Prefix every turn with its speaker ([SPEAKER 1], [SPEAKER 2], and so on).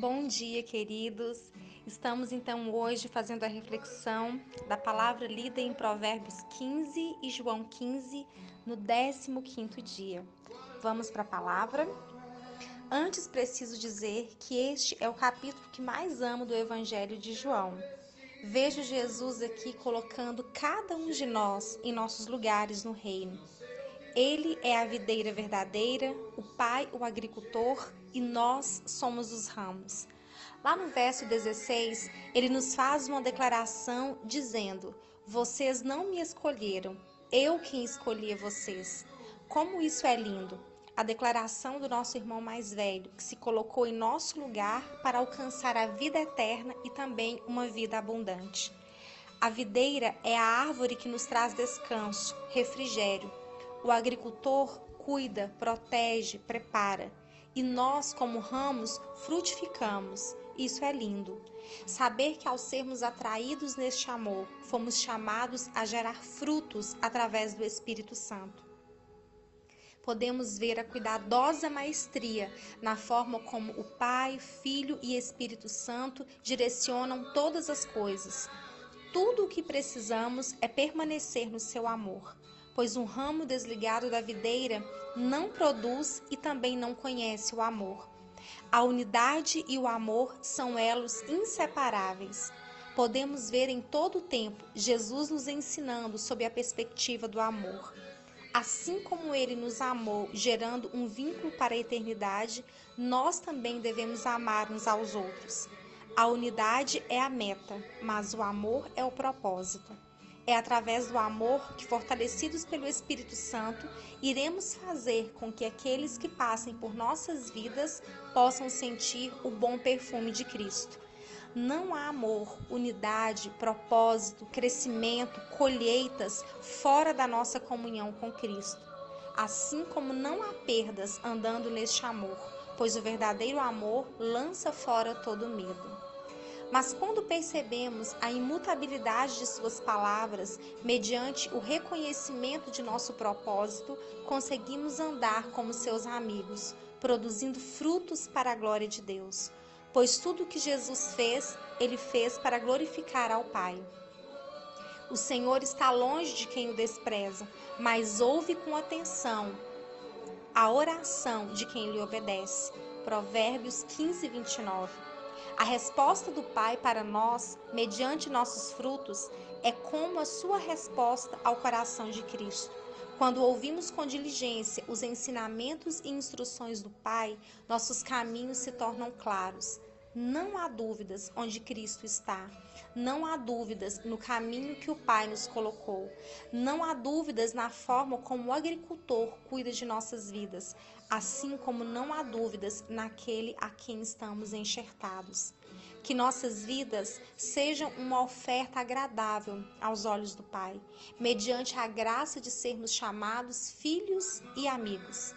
[SPEAKER 1] Bom dia, queridos. Estamos então hoje fazendo a reflexão da palavra lida em Provérbios 15 e João 15 no 15º dia. Vamos para a palavra. Antes preciso dizer que este é o capítulo que mais amo do Evangelho de João. Vejo Jesus aqui colocando cada um de nós em nossos lugares no reino ele é a videira verdadeira, o Pai o agricultor e nós somos os ramos. Lá no verso 16, ele nos faz uma declaração dizendo: Vocês não me escolheram, eu quem escolhi vocês. Como isso é lindo! A declaração do nosso irmão mais velho, que se colocou em nosso lugar para alcançar a vida eterna e também uma vida abundante. A videira é a árvore que nos traz descanso, refrigério, o agricultor cuida, protege, prepara. E nós, como ramos, frutificamos. Isso é lindo. Saber que ao sermos atraídos neste amor, fomos chamados a gerar frutos através do Espírito Santo. Podemos ver a cuidadosa maestria na forma como o Pai, Filho e Espírito Santo direcionam todas as coisas. Tudo o que precisamos é permanecer no seu amor pois um ramo desligado da videira não produz e também não conhece o amor. A unidade e o amor são elos inseparáveis. Podemos ver em todo o tempo Jesus nos ensinando sob a perspectiva do amor. Assim como ele nos amou, gerando um vínculo para a eternidade, nós também devemos amar uns aos outros. A unidade é a meta, mas o amor é o propósito. É através do amor que, fortalecidos pelo Espírito Santo, iremos fazer com que aqueles que passem por nossas vidas possam sentir o bom perfume de Cristo. Não há amor, unidade, propósito, crescimento, colheitas fora da nossa comunhão com Cristo. Assim como não há perdas andando neste amor, pois o verdadeiro amor lança fora todo medo. Mas quando percebemos a imutabilidade de Suas palavras, mediante o reconhecimento de nosso propósito, conseguimos andar como seus amigos, produzindo frutos para a glória de Deus. Pois tudo o que Jesus fez, ele fez para glorificar ao Pai. O Senhor está longe de quem o despreza, mas ouve com atenção a oração de quem lhe obedece. Provérbios 15, 29. A resposta do Pai para nós, mediante nossos frutos, é como a sua resposta ao coração de Cristo. Quando ouvimos com diligência os ensinamentos e instruções do Pai, nossos caminhos se tornam claros. Não há dúvidas onde Cristo está. Não há dúvidas no caminho que o Pai nos colocou. Não há dúvidas na forma como o agricultor cuida de nossas vidas, assim como não há dúvidas naquele a quem estamos enxertados. Que nossas vidas sejam uma oferta agradável aos olhos do Pai, mediante a graça de sermos chamados filhos e amigos.